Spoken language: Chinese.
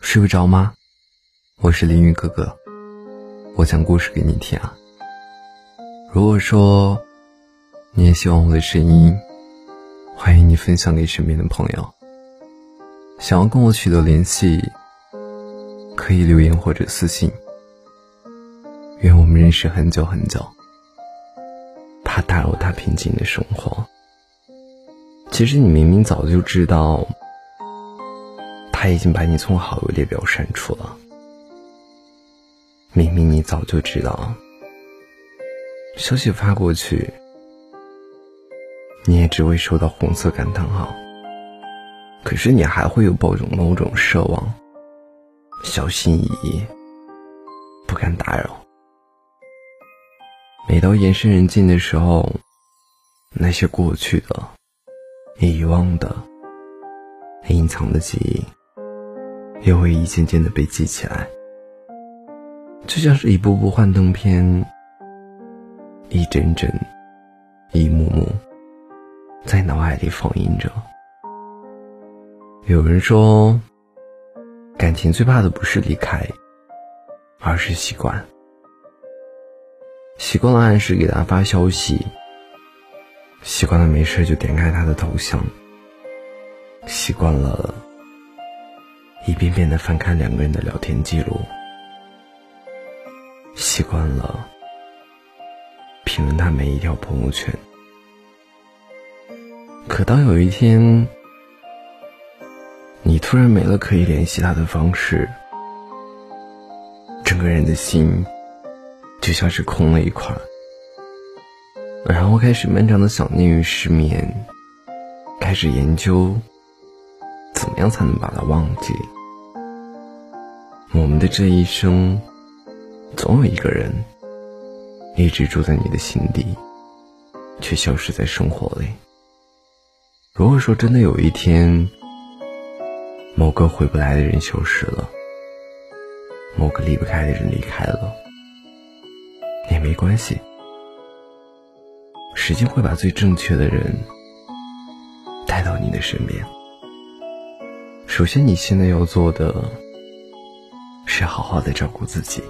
睡不着吗？我是林云哥哥，我讲故事给你听啊。如果说你也喜欢我的声音，欢迎你分享给身边的朋友。想要跟我取得联系，可以留言或者私信。愿我们认识很久很久，怕打扰他平静的生活。其实你明明早就知道。他已经把你从好友列表删除了。明明你早就知道，消息发过去，你也只会收到红色感叹号。可是你还会有抱有某种奢望，小心翼翼，不敢打扰。每到夜深人静的时候，那些过去的、遗忘的、隐藏的记忆。也会一件件的被记起来，就像是一部部幻灯片，一帧帧、一幕幕，在脑海里放映着。有人说，感情最怕的不是离开，而是习惯。习惯了按时给他发消息，习惯了没事就点开他的头像，习惯了。一遍遍的翻看两个人的聊天记录，习惯了评论他每一条朋友圈。可当有一天，你突然没了可以联系他的方式，整个人的心就像是空了一块，然后开始漫长的想念与失眠，开始研究怎么样才能把他忘记。我们的这一生，总有一个人一直住在你的心底，却消失在生活里。如果说真的有一天，某个回不来的人消失了，某个离不开的人离开了，也没关系，时间会把最正确的人带到你的身边。首先，你现在要做的。是好好的照顾自己。